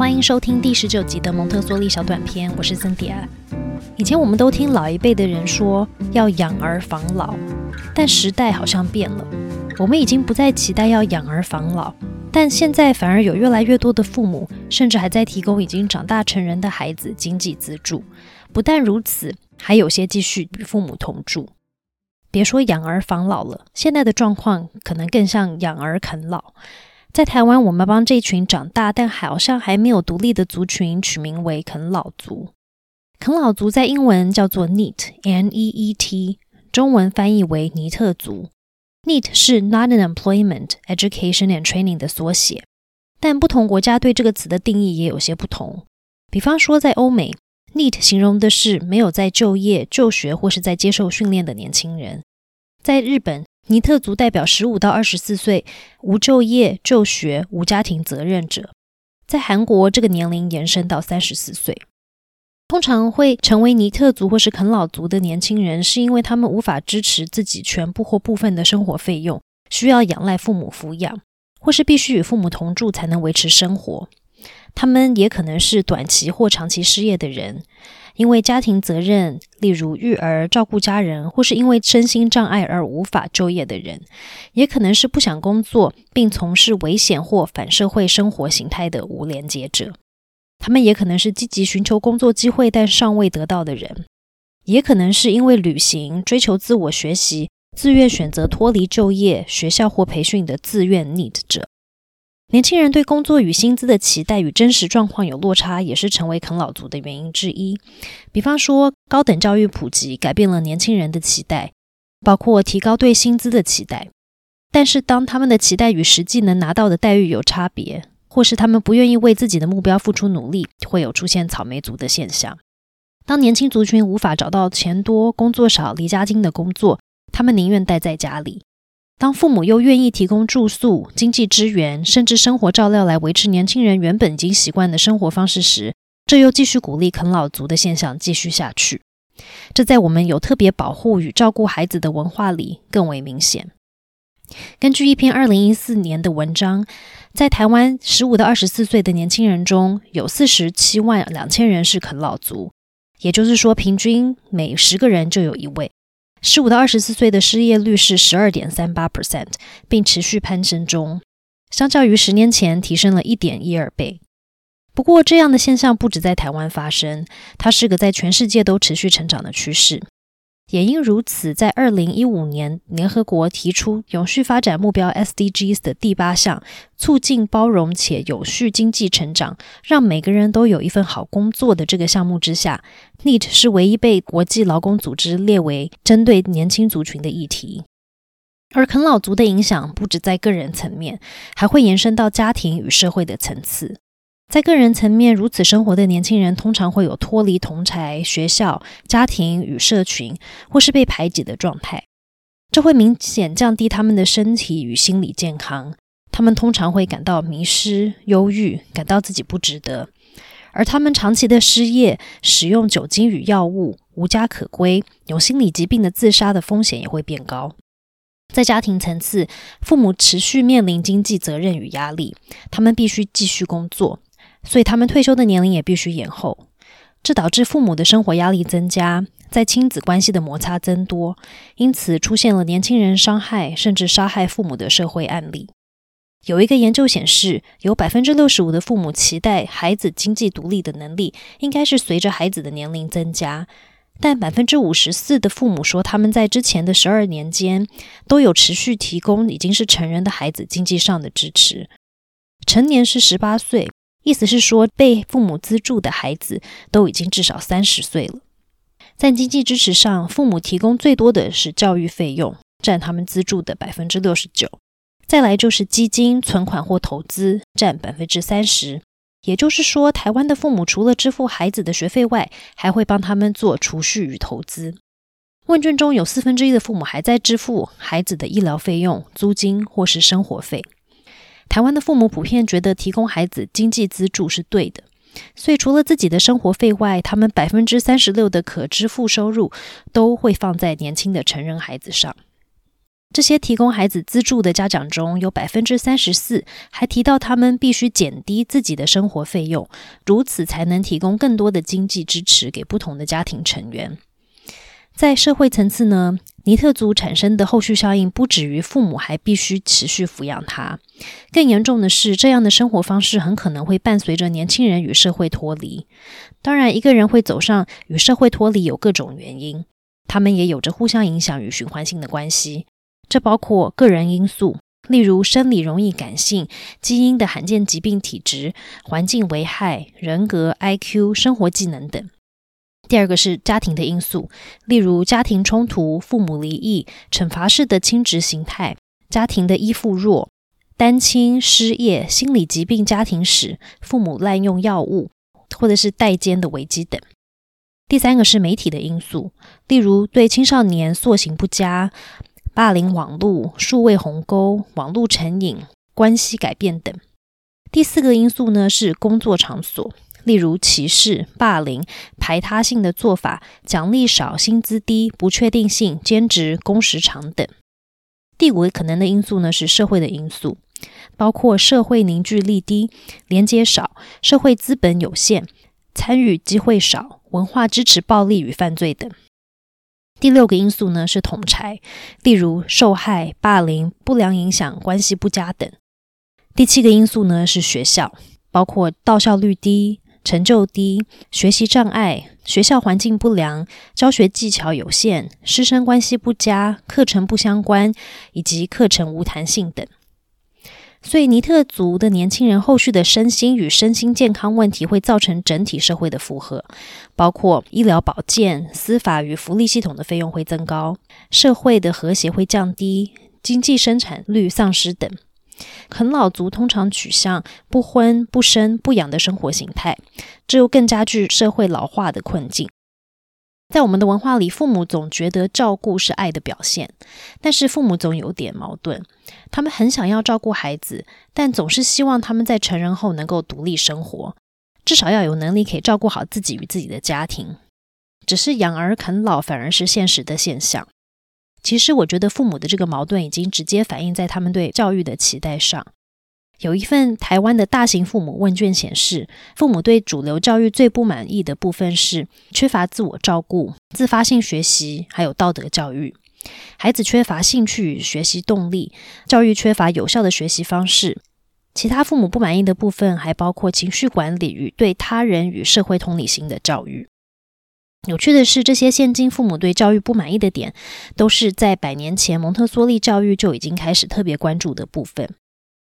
欢迎收听第十九集的蒙特梭利小短片，我是森迪亚。以前我们都听老一辈的人说要养儿防老，但时代好像变了，我们已经不再期待要养儿防老，但现在反而有越来越多的父母，甚至还在提供已经长大成人的孩子经济资助。不但如此，还有些继续与父母同住。别说养儿防老了，现在的状况可能更像养儿啃老。在台湾，我们帮这群长大但好像还没有独立的族群取名为啃老族。啃老族在英文叫做 NEET，N-E-E-T，中文翻译为尼特族。NEET 是 Not an Employment Education and Training 的缩写，但不同国家对这个词的定义也有些不同。比方说，在欧美，NEET 形容的是没有在就业、就学或是在接受训练的年轻人。在日本，尼特族代表十五到二十四岁无就业、就学、无家庭责任者。在韩国，这个年龄延伸到三十四岁。通常会成为尼特族或是啃老族的年轻人，是因为他们无法支持自己全部或部分的生活费用，需要仰赖父母抚养，或是必须与父母同住才能维持生活。他们也可能是短期或长期失业的人。因为家庭责任，例如育儿、照顾家人，或是因为身心障碍而无法就业的人，也可能是不想工作并从事危险或反社会生活形态的无连接者。他们也可能是积极寻求工作机会但尚未得到的人，也可能是因为旅行、追求自我学习、自愿选择脱离就业、学校或培训的自愿 need 者。年轻人对工作与薪资的期待与真实状况有落差，也是成为啃老族的原因之一。比方说，高等教育普及改变了年轻人的期待，包括提高对薪资的期待。但是，当他们的期待与实际能拿到的待遇有差别，或是他们不愿意为自己的目标付出努力，会有出现草莓族的现象。当年轻族群无法找到钱多、工作少、离家近的工作，他们宁愿待在家里。当父母又愿意提供住宿、经济支援，甚至生活照料来维持年轻人原本已经习惯的生活方式时，这又继续鼓励啃老族的现象继续下去。这在我们有特别保护与照顾孩子的文化里更为明显。根据一篇二零一四年的文章，在台湾十五到二十四岁的年轻人中有四十七万两千人是啃老族，也就是说，平均每十个人就有一位。十五到二十四岁的失业率是十二点三八 percent，并持续攀升中，相较于十年前提升了一点一二倍。不过，这样的现象不止在台湾发生，它是个在全世界都持续成长的趋势。也因如此，在二零一五年，联合国提出永续发展目标 SDGs 的第八项“促进包容且有序经济成长，让每个人都有一份好工作”的这个项目之下，NEET 是唯一被国际劳工组织列为针对年轻族群的议题。而啃老族的影响不止在个人层面，还会延伸到家庭与社会的层次。在个人层面，如此生活的年轻人通常会有脱离同才、学校、家庭与社群，或是被排挤的状态。这会明显降低他们的身体与心理健康。他们通常会感到迷失、忧郁，感到自己不值得。而他们长期的失业、使用酒精与药物、无家可归、有心理疾病的自杀的风险也会变高。在家庭层次，父母持续面临经济责任与压力，他们必须继续工作。所以，他们退休的年龄也必须延后，这导致父母的生活压力增加，在亲子关系的摩擦增多，因此出现了年轻人伤害甚至杀害父母的社会案例。有一个研究显示，有百分之六十五的父母期待孩子经济独立的能力应该是随着孩子的年龄增加，但百分之五十四的父母说他们在之前的十二年间都有持续提供已经是成人的孩子经济上的支持。成年是十八岁。意思是说，被父母资助的孩子都已经至少三十岁了。在经济支持上，父母提供最多的是教育费用，占他们资助的百分之六十九。再来就是基金、存款或投资，占百分之三十。也就是说，台湾的父母除了支付孩子的学费外，还会帮他们做储蓄与投资。问卷中有四分之一的父母还在支付孩子的医疗费用、租金或是生活费。台湾的父母普遍觉得提供孩子经济资助是对的，所以除了自己的生活费外，他们百分之三十六的可支付收入都会放在年轻的成人孩子上。这些提供孩子资助的家长中有百分之三十四还提到，他们必须减低自己的生活费用，如此才能提供更多的经济支持给不同的家庭成员。在社会层次呢，尼特族产生的后续效应不止于父母还必须持续抚养他，更严重的是，这样的生活方式很可能会伴随着年轻人与社会脱离。当然，一个人会走上与社会脱离有各种原因，他们也有着互相影响与循环性的关系。这包括个人因素，例如生理容易感性、基因的罕见疾病体质、环境危害、人格、IQ、生活技能等。第二个是家庭的因素，例如家庭冲突、父母离异、惩罚式的亲职形态、家庭的依附弱、单亲、失业、心理疾病家庭史、父母滥用药物，或者是代间的危机等。第三个是媒体的因素，例如对青少年塑形不佳。霸凌网络、数位鸿沟、网络成瘾、关系改变等。第四个因素呢是工作场所，例如歧视、霸凌、排他性的做法、奖励少、薪资低、不确定性、兼职、工时长等。第五个可能的因素呢是社会的因素，包括社会凝聚力低、连接少、社会资本有限、参与机会少、文化支持暴力与犯罪等。第六个因素呢是统裁，例如受害、霸凌、不良影响、关系不佳等。第七个因素呢是学校，包括到校率低、成就低、学习障碍、学校环境不良、教学技巧有限、师生关系不佳、课程不相关以及课程无弹性等。所以，尼特族的年轻人后续的身心与身心健康问题会造成整体社会的负荷，包括医疗保健、司法与福利系统的费用会增高，社会的和谐会降低，经济生产率丧失等。啃老族通常取向不婚不生不养的生活形态，这又更加剧社会老化的困境。在我们的文化里，父母总觉得照顾是爱的表现，但是父母总有点矛盾。他们很想要照顾孩子，但总是希望他们在成人后能够独立生活，至少要有能力可以照顾好自己与自己的家庭。只是养儿啃老反而是现实的现象。其实，我觉得父母的这个矛盾已经直接反映在他们对教育的期待上。有一份台湾的大型父母问卷显示，父母对主流教育最不满意的部分是缺乏自我照顾、自发性学习，还有道德教育。孩子缺乏兴趣与学习动力，教育缺乏有效的学习方式。其他父母不满意的部分还包括情绪管理与对他人与社会同理心的教育。有趣的是，这些现今父母对教育不满意的点，都是在百年前蒙特梭利教育就已经开始特别关注的部分。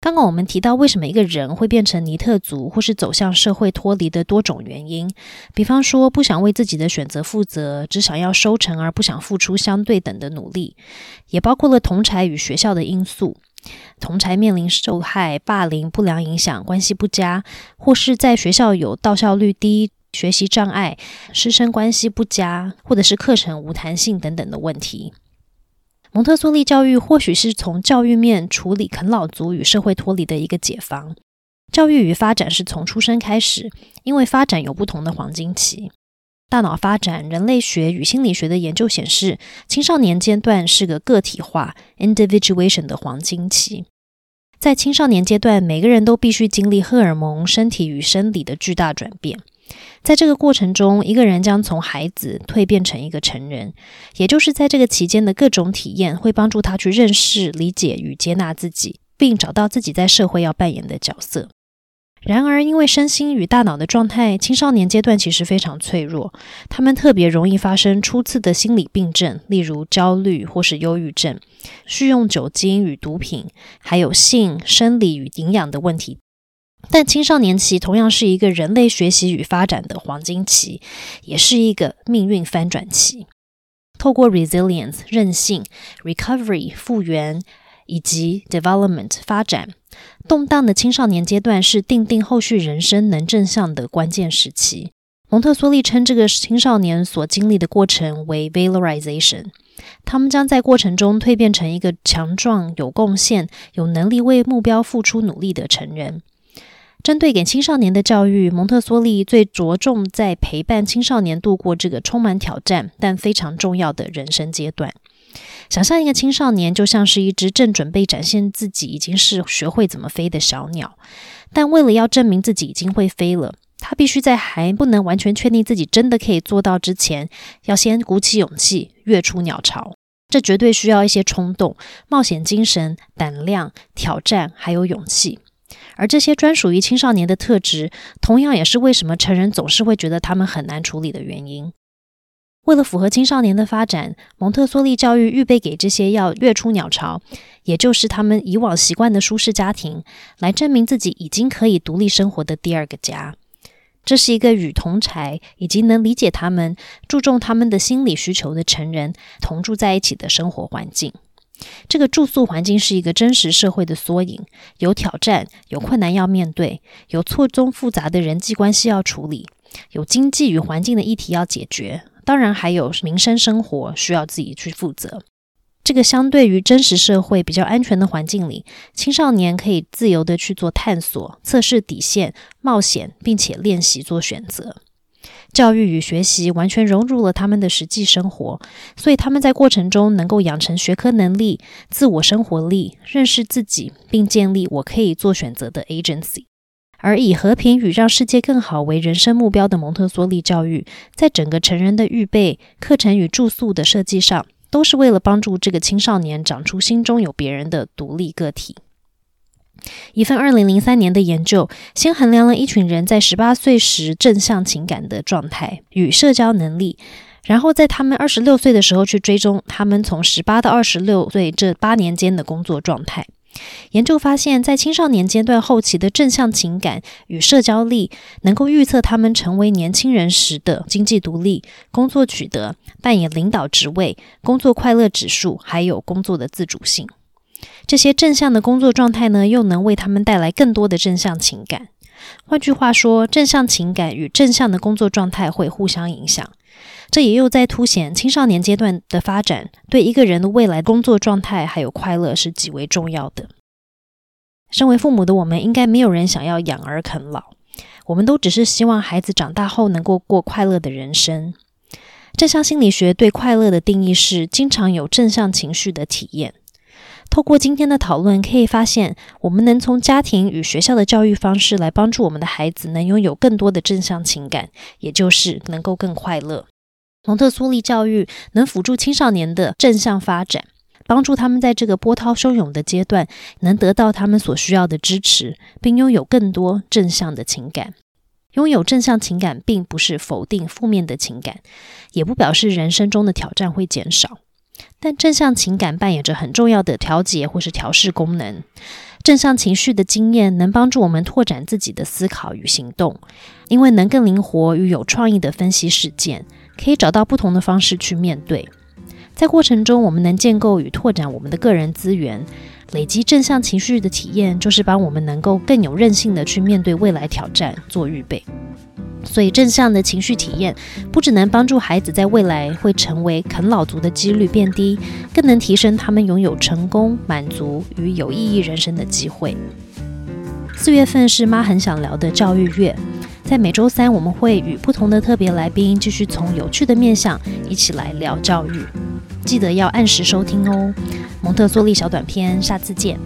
刚刚我们提到，为什么一个人会变成尼特族，或是走向社会脱离的多种原因，比方说不想为自己的选择负责，只想要收成而不想付出相对等的努力，也包括了同才与学校的因素。同才面临受害、霸凌、不良影响、关系不佳，或是在学校有到校率低、学习障碍、师生关系不佳，或者是课程无弹性等等的问题。蒙特梭利教育或许是从教育面处理啃老族与社会脱离的一个解方。教育与发展是从出生开始，因为发展有不同的黄金期。大脑发展、人类学与心理学的研究显示，青少年阶段是个个体化 （individuation） 的黄金期。在青少年阶段，每个人都必须经历荷尔蒙、身体与生理的巨大转变。在这个过程中，一个人将从孩子蜕变成一个成人，也就是在这个期间的各种体验会帮助他去认识、理解与接纳自己，并找到自己在社会要扮演的角色。然而，因为身心与大脑的状态，青少年阶段其实非常脆弱，他们特别容易发生初次的心理病症，例如焦虑或是忧郁症，需用酒精与毒品，还有性、生理与营养的问题。但青少年期同样是一个人类学习与发展的黄金期，也是一个命运翻转期。透过 resilience 韧性、recovery 复原以及 development 发展，动荡的青少年阶段是定定后续人生能正向的关键时期。蒙特梭利称这个青少年所经历的过程为 valorization，他们将在过程中蜕变成一个强壮、有贡献、有能力为目标付出努力的成人。针对给青少年的教育，蒙特梭利最着重在陪伴青少年度过这个充满挑战但非常重要的人生阶段。想象一个青少年就像是一只正准备展现自己已经是学会怎么飞的小鸟，但为了要证明自己已经会飞了，他必须在还不能完全确定自己真的可以做到之前，要先鼓起勇气跃出鸟巢。这绝对需要一些冲动、冒险精神、胆量、挑战，还有勇气。而这些专属于青少年的特质，同样也是为什么成人总是会觉得他们很难处理的原因。为了符合青少年的发展，蒙特梭利教育预备给这些要跃出鸟巢，也就是他们以往习惯的舒适家庭，来证明自己已经可以独立生活的第二个家。这是一个与同才以及能理解他们、注重他们的心理需求的成人同住在一起的生活环境。这个住宿环境是一个真实社会的缩影，有挑战，有困难要面对，有错综复杂的人际关系要处理，有经济与环境的议题要解决，当然还有民生生活需要自己去负责。这个相对于真实社会比较安全的环境里，青少年可以自由的去做探索、测试底线、冒险，并且练习做选择。教育与学习完全融入了他们的实际生活，所以他们在过程中能够养成学科能力、自我生活力、认识自己，并建立我可以做选择的 agency。而以和平与让世界更好为人生目标的蒙特梭利教育，在整个成人的预备课程与住宿的设计上。都是为了帮助这个青少年长出心中有别人的独立个体。一份二零零三年的研究，先衡量了一群人在十八岁时正向情感的状态与社交能力，然后在他们二十六岁的时候去追踪他们从十八到二十六岁这八年间的工作状态。研究发现，在青少年阶段后期的正向情感与社交力，能够预测他们成为年轻人时的经济独立、工作取得、扮演领导职位、工作快乐指数，还有工作的自主性。这些正向的工作状态呢，又能为他们带来更多的正向情感。换句话说，正向情感与正向的工作状态会互相影响。这也又在凸显青少年阶段的发展对一个人的未来工作状态还有快乐是极为重要的。身为父母的我们，应该没有人想要养儿啃老，我们都只是希望孩子长大后能够过快乐的人生。正向心理学对快乐的定义是经常有正向情绪的体验。透过今天的讨论，可以发现我们能从家庭与学校的教育方式来帮助我们的孩子能拥有更多的正向情感，也就是能够更快乐。蒙特梭利教育能辅助青少年的正向发展，帮助他们在这个波涛汹涌的阶段能得到他们所需要的支持，并拥有更多正向的情感。拥有正向情感，并不是否定负面的情感，也不表示人生中的挑战会减少。但正向情感扮演着很重要的调节或是调试功能。正向情绪的经验能帮助我们拓展自己的思考与行动，因为能更灵活与有创意的分析事件，可以找到不同的方式去面对。在过程中，我们能建构与拓展我们的个人资源，累积正向情绪的体验，就是帮我们能够更有韧性的去面对未来挑战做预备。所以，正向的情绪体验不只能帮助孩子在未来会成为啃老族的几率变低，更能提升他们拥有成功、满足与有意义人生的机会。四月份是妈很想聊的教育月，在每周三我们会与不同的特别来宾继续从有趣的面向一起来聊教育，记得要按时收听哦。蒙特梭利小短片，下次见。